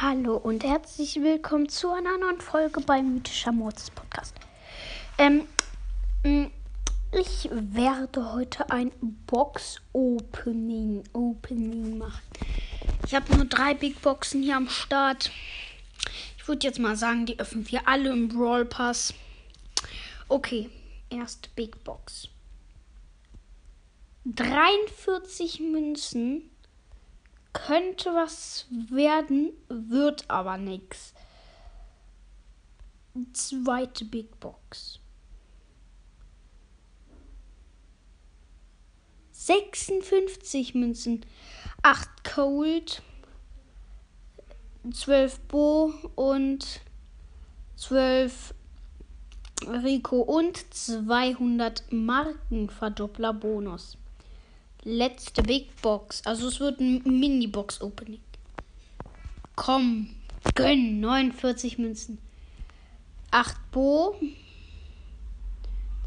Hallo und herzlich willkommen zu einer neuen Folge beim Mythischer Mords Podcast. Ähm, ich werde heute ein Box-Opening Opening machen. Ich habe nur drei Big Boxen hier am Start. Ich würde jetzt mal sagen, die öffnen wir alle im Brawl Pass. Okay, erste Big Box. 43 Münzen könnte was werden, wird aber nichts. Zweite Big Box. 56 Münzen, 8 Cold, 12 Bo und 12 Rico und 200 Marken Verdoppler Bonus letzte Big Box. Also es wird ein Mini-Box-Opening. Komm, gönn. 49 Münzen. 8 Bo.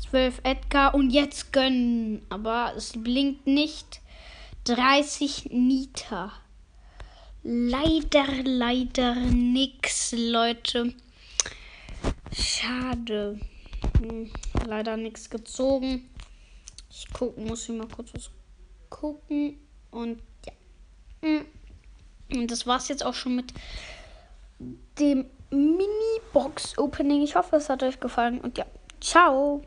12 Edgar und jetzt gönnen. Aber es blinkt nicht. 30 Nita. Leider, leider nix, Leute. Schade. Hm, leider nichts gezogen. Ich gucken, muss ich mal kurz was gucken. Und ja. Mm. Und das war's jetzt auch schon mit dem Mini-Box-Opening. Ich hoffe, es hat euch gefallen. Und ja, ciao.